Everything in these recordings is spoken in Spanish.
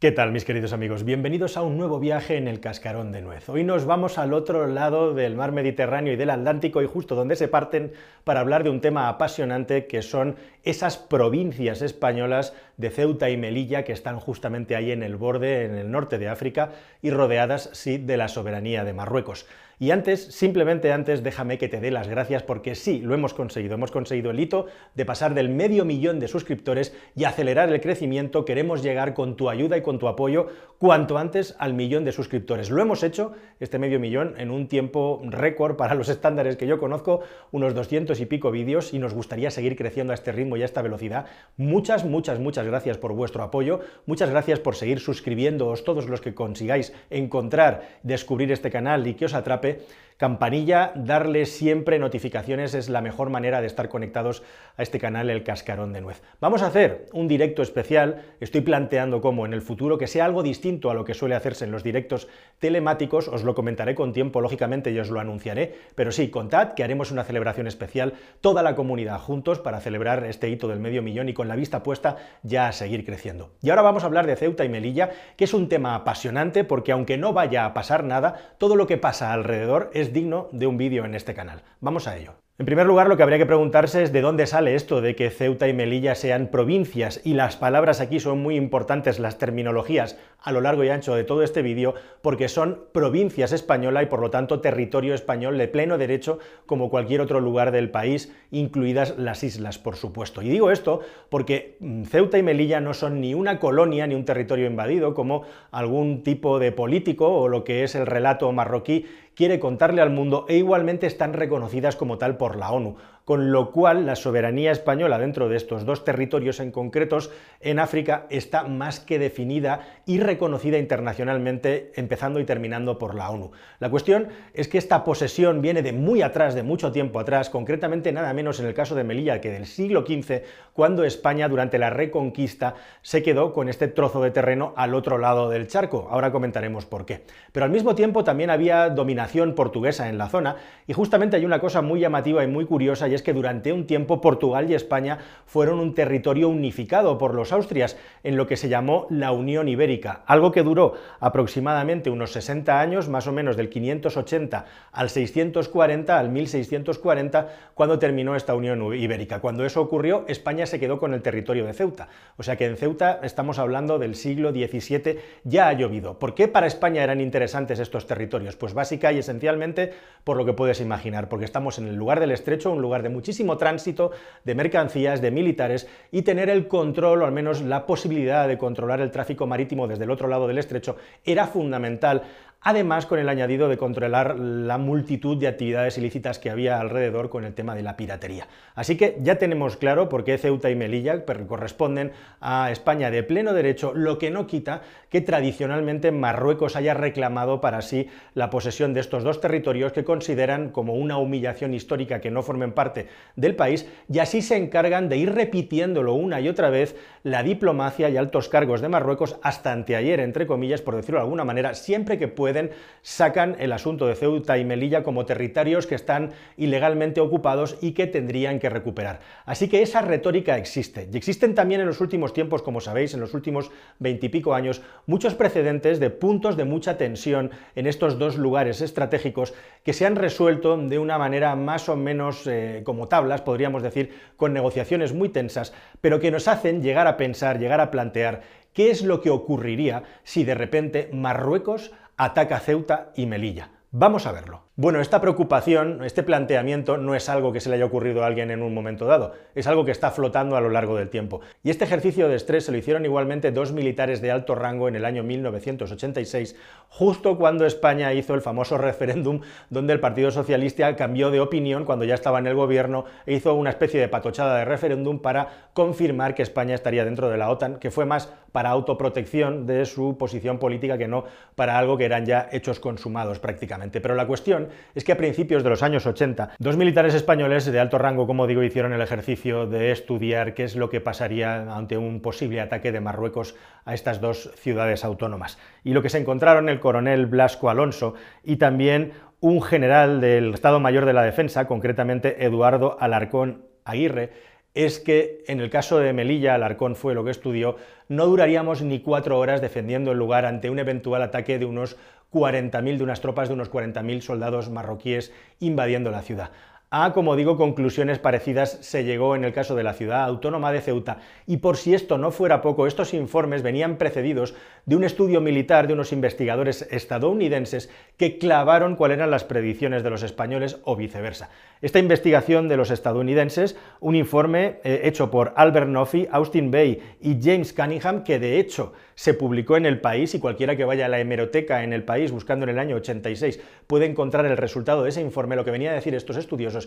¿Qué tal mis queridos amigos? Bienvenidos a un nuevo viaje en el cascarón de nuez. Hoy nos vamos al otro lado del mar Mediterráneo y del Atlántico y justo donde se parten para hablar de un tema apasionante que son esas provincias españolas de Ceuta y Melilla que están justamente ahí en el borde, en el norte de África y rodeadas, sí, de la soberanía de Marruecos. Y antes, simplemente antes, déjame que te dé las gracias porque sí, lo hemos conseguido. Hemos conseguido el hito de pasar del medio millón de suscriptores y acelerar el crecimiento. Queremos llegar con tu ayuda y con tu apoyo cuanto antes al millón de suscriptores. Lo hemos hecho, este medio millón, en un tiempo récord para los estándares que yo conozco, unos 200 y pico vídeos, y nos gustaría seguir creciendo a este ritmo y a esta velocidad. Muchas, muchas, muchas gracias por vuestro apoyo. Muchas gracias por seguir suscribiéndoos todos los que consigáis encontrar, descubrir este canal y que os atrape campanilla, darle siempre notificaciones es la mejor manera de estar conectados a este canal El Cascarón de Nuez. Vamos a hacer un directo especial, estoy planteando cómo en el futuro que sea algo distinto a lo que suele hacerse en los directos telemáticos, os lo comentaré con tiempo, lógicamente y os lo anunciaré, pero sí, contad que haremos una celebración especial, toda la comunidad juntos para celebrar este hito del medio millón y con la vista puesta ya a seguir creciendo. Y ahora vamos a hablar de Ceuta y Melilla, que es un tema apasionante porque aunque no vaya a pasar nada, todo lo que pasa alrededor es digno de un vídeo en este canal. Vamos a ello. En primer lugar, lo que habría que preguntarse es de dónde sale esto de que Ceuta y Melilla sean provincias, y las palabras aquí son muy importantes, las terminologías, a lo largo y ancho de todo este vídeo, porque son provincias españolas y por lo tanto territorio español de pleno derecho como cualquier otro lugar del país, incluidas las islas, por supuesto. Y digo esto porque mm, Ceuta y Melilla no son ni una colonia ni un territorio invadido, como algún tipo de político o lo que es el relato marroquí quiere contarle al mundo e igualmente están reconocidas como tal por la ONU con lo cual la soberanía española dentro de estos dos territorios en concretos en África está más que definida y reconocida internacionalmente, empezando y terminando por la ONU. La cuestión es que esta posesión viene de muy atrás, de mucho tiempo atrás, concretamente nada menos en el caso de Melilla que del siglo XV, cuando España durante la Reconquista se quedó con este trozo de terreno al otro lado del charco. Ahora comentaremos por qué. Pero al mismo tiempo también había dominación portuguesa en la zona y justamente hay una cosa muy llamativa y muy curiosa es que durante un tiempo Portugal y España fueron un territorio unificado por los austrias en lo que se llamó la Unión Ibérica, algo que duró aproximadamente unos 60 años, más o menos del 580 al 640, al 1640, cuando terminó esta Unión Ibérica. Cuando eso ocurrió, España se quedó con el territorio de Ceuta. O sea que en Ceuta estamos hablando del siglo XVII, ya ha llovido. ¿Por qué para España eran interesantes estos territorios? Pues básica y esencialmente por lo que puedes imaginar, porque estamos en el lugar del estrecho, un lugar de muchísimo tránsito de mercancías, de militares, y tener el control, o al menos la posibilidad de controlar el tráfico marítimo desde el otro lado del estrecho, era fundamental además con el añadido de controlar la multitud de actividades ilícitas que había alrededor con el tema de la piratería. Así que ya tenemos claro por qué Ceuta y Melilla corresponden a España de pleno derecho, lo que no quita que tradicionalmente Marruecos haya reclamado para sí la posesión de estos dos territorios que consideran como una humillación histórica que no formen parte del país y así se encargan de ir repitiéndolo una y otra vez la diplomacia y altos cargos de Marruecos hasta anteayer, entre comillas, por decirlo de alguna manera, siempre que puede sacan el asunto de Ceuta y Melilla como territorios que están ilegalmente ocupados y que tendrían que recuperar. Así que esa retórica existe. Y existen también en los últimos tiempos, como sabéis, en los últimos veintipico años, muchos precedentes de puntos de mucha tensión en estos dos lugares estratégicos que se han resuelto de una manera más o menos eh, como tablas, podríamos decir, con negociaciones muy tensas, pero que nos hacen llegar a pensar, llegar a plantear qué es lo que ocurriría si de repente Marruecos ataca Ceuta y Melilla. Vamos a verlo. Bueno, esta preocupación, este planteamiento no es algo que se le haya ocurrido a alguien en un momento dado, es algo que está flotando a lo largo del tiempo. Y este ejercicio de estrés se lo hicieron igualmente dos militares de alto rango en el año 1986, justo cuando España hizo el famoso referéndum donde el Partido Socialista cambió de opinión cuando ya estaba en el gobierno e hizo una especie de patochada de referéndum para confirmar que España estaría dentro de la OTAN, que fue más para autoprotección de su posición política que no para algo que eran ya hechos consumados prácticamente. Pero la cuestión es que a principios de los años 80, dos militares españoles de alto rango, como digo, hicieron el ejercicio de estudiar qué es lo que pasaría ante un posible ataque de Marruecos a estas dos ciudades autónomas. Y lo que se encontraron el coronel Blasco Alonso y también un general del Estado Mayor de la Defensa, concretamente Eduardo Alarcón Aguirre, es que en el caso de Melilla, Alarcón fue lo que estudió, no duraríamos ni cuatro horas defendiendo el lugar ante un eventual ataque de unos 40.000, de unas tropas de unos 40.000 soldados marroquíes invadiendo la ciudad. A, como digo, conclusiones parecidas se llegó en el caso de la ciudad autónoma de Ceuta. Y por si esto no fuera poco, estos informes venían precedidos de un estudio militar de unos investigadores estadounidenses que clavaron cuáles eran las predicciones de los españoles o viceversa. Esta investigación de los estadounidenses, un informe eh, hecho por Albert Noffy, Austin Bay y James Cunningham, que de hecho se publicó en el país y cualquiera que vaya a la hemeroteca en el país buscando en el año 86 puede encontrar el resultado de ese informe, lo que venía a decir estos estudiosos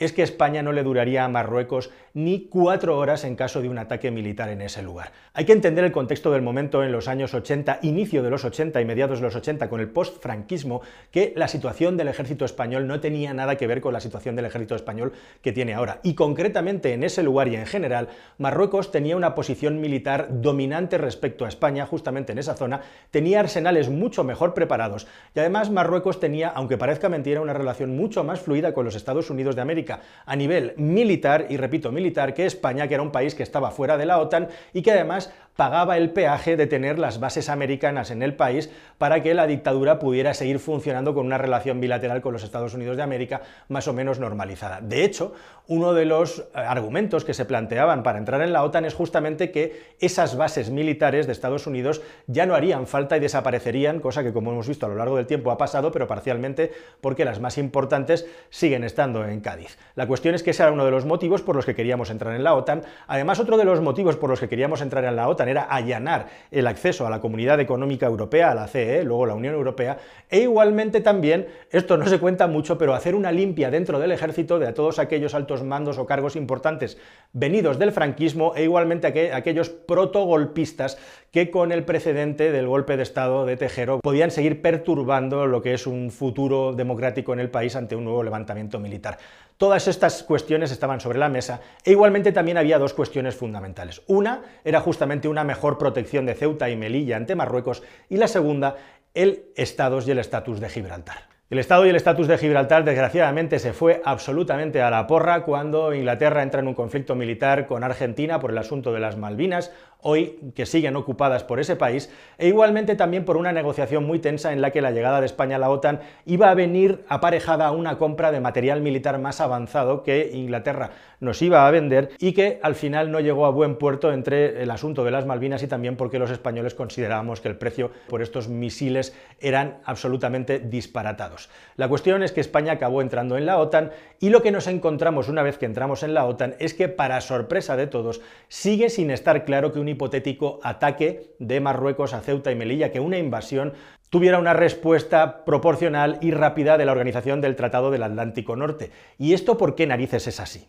es que España no le duraría a Marruecos ni cuatro horas en caso de un ataque militar en ese lugar. Hay que entender el contexto del momento en los años 80, inicio de los 80 y mediados de los 80 con el post-franquismo, que la situación del ejército español no tenía nada que ver con la situación del ejército español que tiene ahora. Y concretamente en ese lugar y en general, Marruecos tenía una posición militar dominante respecto a España justamente en esa zona, tenía arsenales mucho mejor preparados y además Marruecos tenía, aunque parezca mentira, una relación mucho más fluida con los Estados Unidos de América a nivel militar, y repito, militar, que España, que era un país que estaba fuera de la OTAN y que además pagaba el peaje de tener las bases americanas en el país para que la dictadura pudiera seguir funcionando con una relación bilateral con los Estados Unidos de América más o menos normalizada. De hecho, uno de los eh, argumentos que se planteaban para entrar en la OTAN es justamente que esas bases militares de Estados Unidos ya no harían falta y desaparecerían, cosa que como hemos visto a lo largo del tiempo ha pasado, pero parcialmente porque las más importantes siguen estando en Cádiz. La cuestión es que ese era uno de los motivos por los que queríamos entrar en la OTAN. Además, otro de los motivos por los que queríamos entrar en la OTAN era allanar el acceso a la Comunidad Económica Europea, a la CE, luego la Unión Europea, e igualmente también, esto no se cuenta mucho, pero hacer una limpia dentro del ejército de todos aquellos altos mandos o cargos importantes venidos del franquismo e igualmente aquellos protogolpistas que con el precedente del golpe de Estado de Tejero podían seguir perturbando lo que es un futuro democrático en el país ante un nuevo levantamiento militar. Todas estas cuestiones estaban sobre la mesa e igualmente también había dos cuestiones fundamentales. Una era justamente una mejor protección de Ceuta y Melilla ante Marruecos y la segunda, el estatus y el estatus de Gibraltar. El Estado y el estatus de Gibraltar, desgraciadamente, se fue absolutamente a la porra cuando Inglaterra entra en un conflicto militar con Argentina por el asunto de las Malvinas, hoy que siguen ocupadas por ese país, e igualmente también por una negociación muy tensa en la que la llegada de España a la OTAN iba a venir aparejada a una compra de material militar más avanzado que Inglaterra nos iba a vender y que al final no llegó a buen puerto entre el asunto de las Malvinas y también porque los españoles considerábamos que el precio por estos misiles eran absolutamente disparatados. La cuestión es que España acabó entrando en la OTAN y lo que nos encontramos una vez que entramos en la OTAN es que, para sorpresa de todos, sigue sin estar claro que un hipotético ataque de Marruecos a Ceuta y Melilla, que una invasión tuviera una respuesta proporcional y rápida de la Organización del Tratado del Atlántico Norte. ¿Y esto por qué narices es así?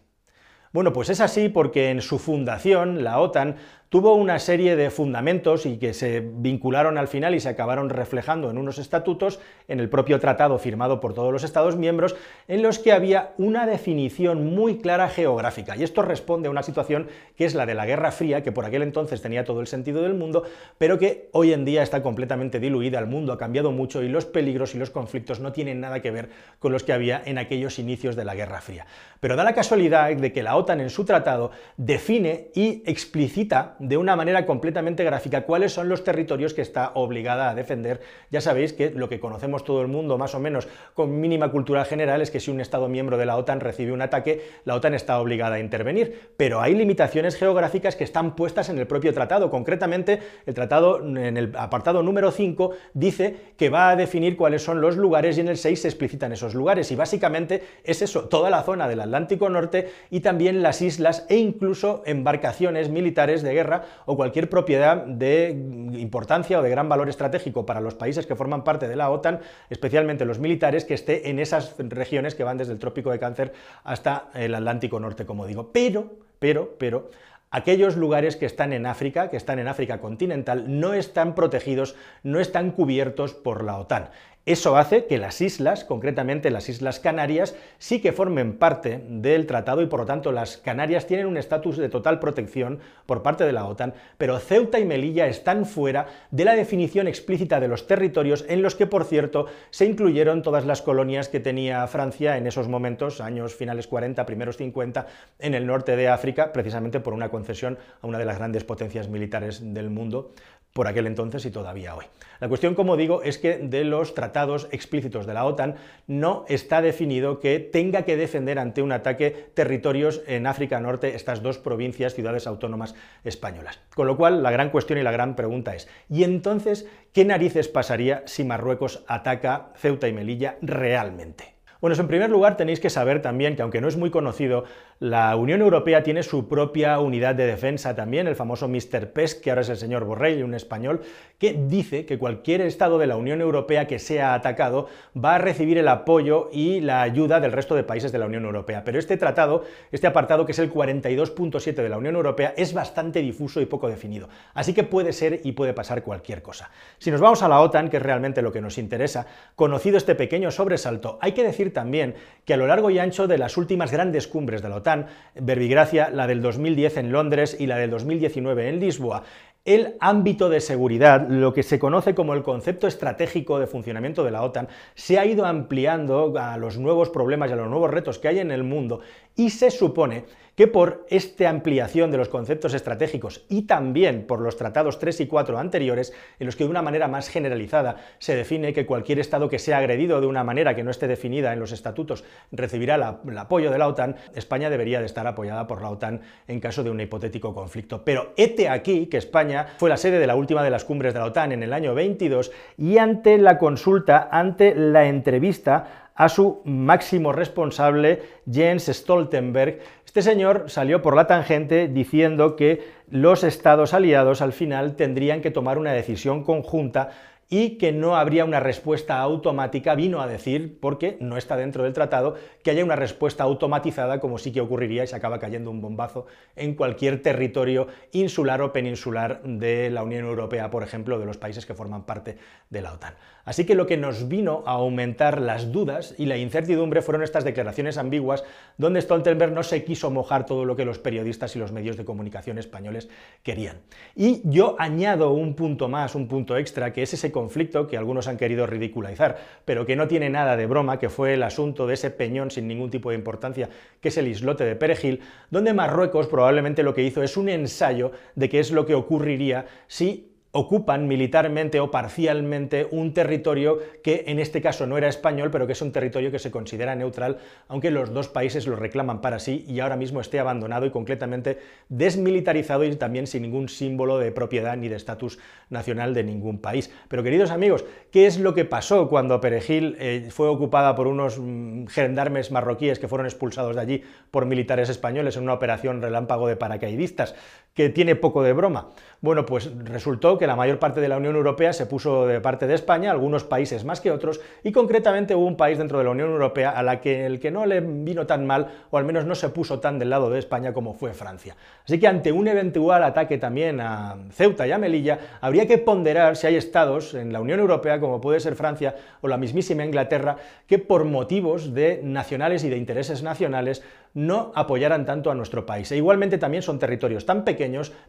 Bueno, pues es así porque en su fundación, la OTAN tuvo una serie de fundamentos y que se vincularon al final y se acabaron reflejando en unos estatutos, en el propio tratado firmado por todos los Estados miembros, en los que había una definición muy clara geográfica. Y esto responde a una situación que es la de la Guerra Fría, que por aquel entonces tenía todo el sentido del mundo, pero que hoy en día está completamente diluida, el mundo ha cambiado mucho y los peligros y los conflictos no tienen nada que ver con los que había en aquellos inicios de la Guerra Fría. Pero da la casualidad de que la OTAN en su tratado define y explicita de una manera completamente gráfica cuáles son los territorios que está obligada a defender. Ya sabéis que lo que conocemos todo el mundo, más o menos con mínima cultura general, es que si un Estado miembro de la OTAN recibe un ataque, la OTAN está obligada a intervenir. Pero hay limitaciones geográficas que están puestas en el propio tratado. Concretamente, el tratado en el apartado número 5 dice que va a definir cuáles son los lugares y en el 6 se explicitan esos lugares. Y básicamente es eso, toda la zona del Atlántico Norte y también las islas e incluso embarcaciones militares de guerra o cualquier propiedad de importancia o de gran valor estratégico para los países que forman parte de la OTAN, especialmente los militares, que esté en esas regiones que van desde el Trópico de Cáncer hasta el Atlántico Norte, como digo. Pero, pero, pero, Aquellos lugares que están en África, que están en África continental, no están protegidos, no están cubiertos por la OTAN. Eso hace que las islas, concretamente las Islas Canarias, sí que formen parte del tratado y por lo tanto las Canarias tienen un estatus de total protección por parte de la OTAN, pero Ceuta y Melilla están fuera de la definición explícita de los territorios en los que, por cierto, se incluyeron todas las colonias que tenía Francia en esos momentos, años finales 40, primeros 50, en el norte de África, precisamente por una concesión a una de las grandes potencias militares del mundo, por aquel entonces y todavía hoy. La cuestión, como digo, es que de los tratados explícitos de la OTAN no está definido que tenga que defender ante un ataque territorios en África Norte, estas dos provincias, ciudades autónomas españolas. Con lo cual, la gran cuestión y la gran pregunta es, ¿y entonces qué narices pasaría si Marruecos ataca Ceuta y Melilla realmente? Bueno, en primer lugar tenéis que saber también que aunque no es muy conocido, la Unión Europea tiene su propia unidad de defensa también, el famoso Mr. PESC, que ahora es el señor Borrell, un español, que dice que cualquier Estado de la Unión Europea que sea atacado va a recibir el apoyo y la ayuda del resto de países de la Unión Europea. Pero este tratado, este apartado que es el 42.7 de la Unión Europea, es bastante difuso y poco definido. Así que puede ser y puede pasar cualquier cosa. Si nos vamos a la OTAN, que es realmente lo que nos interesa, conocido este pequeño sobresalto, hay que decir también que a lo largo y ancho de las últimas grandes cumbres de la OTAN, Verbigracia, la del 2010 en Londres y la del 2019 en Lisboa, el ámbito de seguridad, lo que se conoce como el concepto estratégico de funcionamiento de la OTAN, se ha ido ampliando a los nuevos problemas y a los nuevos retos que hay en el mundo y se supone que por esta ampliación de los conceptos estratégicos y también por los tratados 3 y 4 anteriores, en los que de una manera más generalizada se define que cualquier Estado que sea agredido de una manera que no esté definida en los estatutos recibirá el apoyo de la OTAN, España debería de estar apoyada por la OTAN en caso de un hipotético conflicto. Pero hete aquí que España fue la sede de la última de las cumbres de la OTAN en el año 22 y ante la consulta, ante la entrevista, a su máximo responsable, Jens Stoltenberg. Este señor salió por la tangente diciendo que los estados aliados al final tendrían que tomar una decisión conjunta y que no habría una respuesta automática, vino a decir, porque no está dentro del tratado, que haya una respuesta automatizada como sí que ocurriría y se acaba cayendo un bombazo en cualquier territorio insular o peninsular de la Unión Europea, por ejemplo, de los países que forman parte de la OTAN. Así que lo que nos vino a aumentar las dudas y la incertidumbre fueron estas declaraciones ambiguas donde Stoltenberg no se quiso mojar todo lo que los periodistas y los medios de comunicación españoles querían. Y yo añado un punto más, un punto extra, que es ese conflicto que algunos han querido ridiculizar, pero que no tiene nada de broma, que fue el asunto de ese peñón sin ningún tipo de importancia, que es el islote de Perejil, donde Marruecos probablemente lo que hizo es un ensayo de qué es lo que ocurriría si ocupan militarmente o parcialmente un territorio que en este caso no era español, pero que es un territorio que se considera neutral, aunque los dos países lo reclaman para sí y ahora mismo esté abandonado y completamente desmilitarizado y también sin ningún símbolo de propiedad ni de estatus nacional de ningún país. Pero queridos amigos, ¿qué es lo que pasó cuando Perejil eh, fue ocupada por unos mm, gendarmes marroquíes que fueron expulsados de allí por militares españoles en una operación relámpago de paracaidistas que tiene poco de broma? Bueno, pues resultó que la mayor parte de la Unión Europea se puso de parte de España, algunos países más que otros, y concretamente hubo un país dentro de la Unión Europea a la que el que no le vino tan mal, o al menos no se puso tan del lado de España como fue Francia. Así que ante un eventual ataque también a Ceuta y a Melilla, habría que ponderar si hay estados en la Unión Europea, como puede ser Francia o la mismísima Inglaterra, que por motivos de nacionales y de intereses nacionales no apoyaran tanto a nuestro país. E igualmente también son territorios tan pequeños,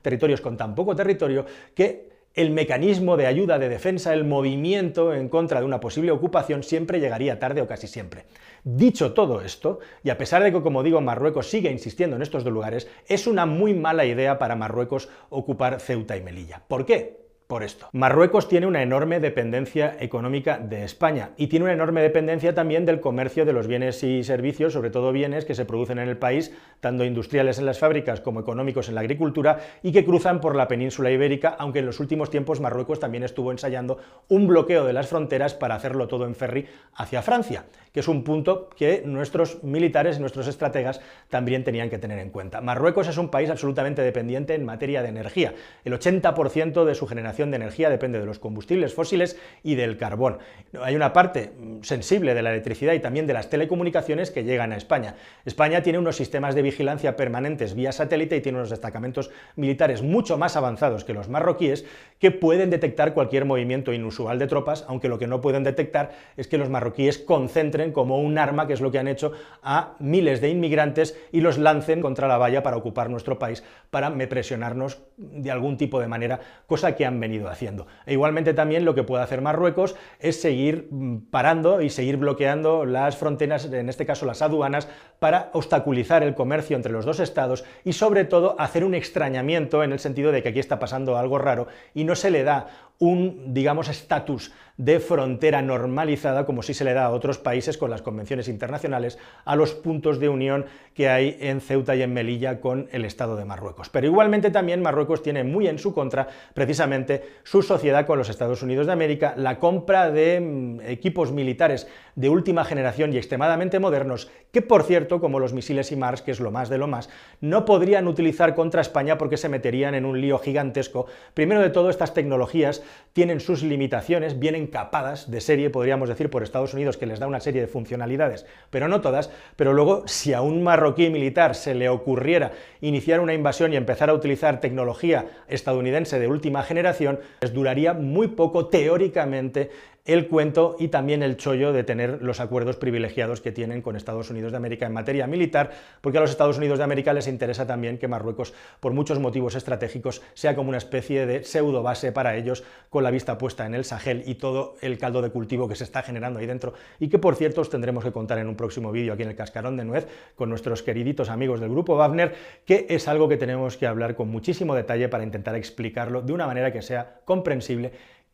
territorios con tan poco territorio, que el mecanismo de ayuda, de defensa, el movimiento en contra de una posible ocupación siempre llegaría tarde o casi siempre. Dicho todo esto, y a pesar de que, como digo, Marruecos sigue insistiendo en estos dos lugares, es una muy mala idea para Marruecos ocupar Ceuta y Melilla. ¿Por qué? Por esto. Marruecos tiene una enorme dependencia económica de España y tiene una enorme dependencia también del comercio de los bienes y servicios, sobre todo bienes que se producen en el país, tanto industriales en las fábricas como económicos en la agricultura y que cruzan por la península ibérica, aunque en los últimos tiempos Marruecos también estuvo ensayando un bloqueo de las fronteras para hacerlo todo en ferry hacia Francia, que es un punto que nuestros militares y nuestros estrategas también tenían que tener en cuenta. Marruecos es un país absolutamente dependiente en materia de energía. El 80% de su generación de energía depende de los combustibles fósiles y del carbón. Hay una parte mm, sensible de la electricidad y también de las telecomunicaciones que llegan a España. España tiene unos sistemas de vigilancia permanentes vía satélite y tiene unos destacamentos militares mucho más avanzados que los marroquíes que pueden detectar cualquier movimiento inusual de tropas, aunque lo que no pueden detectar es que los marroquíes concentren como un arma, que es lo que han hecho, a miles de inmigrantes y los lancen contra la valla para ocupar nuestro país, para presionarnos de algún tipo de manera, cosa que han venido haciendo. E igualmente también lo que puede hacer Marruecos es seguir mm, parando y seguir bloqueando las fronteras, en este caso las aduanas, para obstaculizar el comercio entre los dos estados y sobre todo hacer un extrañamiento en el sentido de que aquí está pasando algo raro y no se le da un, digamos, estatus de frontera normalizada, como si se le da a otros países con las convenciones internacionales, a los puntos de unión que hay en Ceuta y en Melilla con el Estado de Marruecos. Pero igualmente también Marruecos tiene muy en su contra precisamente su sociedad con los Estados Unidos de América, la compra de mm, equipos militares de última generación y extremadamente modernos, que por cierto, como los misiles y Mars, que es lo más de lo más, no podrían utilizar contra España porque se meterían en un lío gigantesco. Primero de todo, estas tecnologías tienen sus limitaciones, vienen capadas de serie, podríamos decir, por Estados Unidos, que les da una serie de funcionalidades, pero no todas, pero luego si a un marroquí militar se le ocurriera iniciar una invasión y empezar a utilizar tecnología estadounidense de última generación, les duraría muy poco teóricamente el cuento y también el chollo de tener los acuerdos privilegiados que tienen con Estados Unidos de América en materia militar, porque a los Estados Unidos de América les interesa también que Marruecos, por muchos motivos estratégicos, sea como una especie de pseudo base para ellos, con la vista puesta en el Sahel y todo el caldo de cultivo que se está generando ahí dentro, y que por cierto os tendremos que contar en un próximo vídeo aquí en el Cascarón de Nuez con nuestros queriditos amigos del grupo Wagner, que es algo que tenemos que hablar con muchísimo detalle para intentar explicarlo de una manera que sea comprensible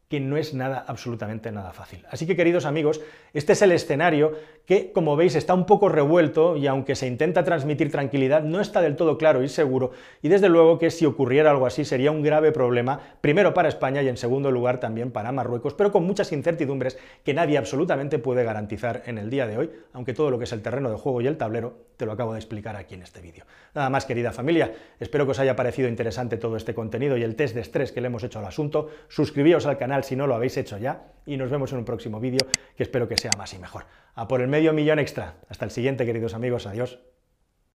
que no es nada, absolutamente nada fácil. Así que, queridos amigos, este es el escenario que, como veis, está un poco revuelto y aunque se intenta transmitir tranquilidad, no está del todo claro y seguro, y desde luego que si ocurriera algo así sería un grave problema, primero para España y en segundo lugar también para Marruecos, pero con muchas incertidumbres que nadie absolutamente puede garantizar en el día de hoy, aunque todo lo que es el terreno de juego y el tablero te lo acabo de explicar aquí en este vídeo. Nada más, querida familia, espero que os haya parecido interesante todo este contenido y el test de estrés que le hemos hecho al asunto. Suscribíos al canal si no lo habéis hecho ya y nos vemos en un próximo vídeo que espero que sea más y mejor. A por el medio millón extra. Hasta el siguiente, queridos amigos. Adiós.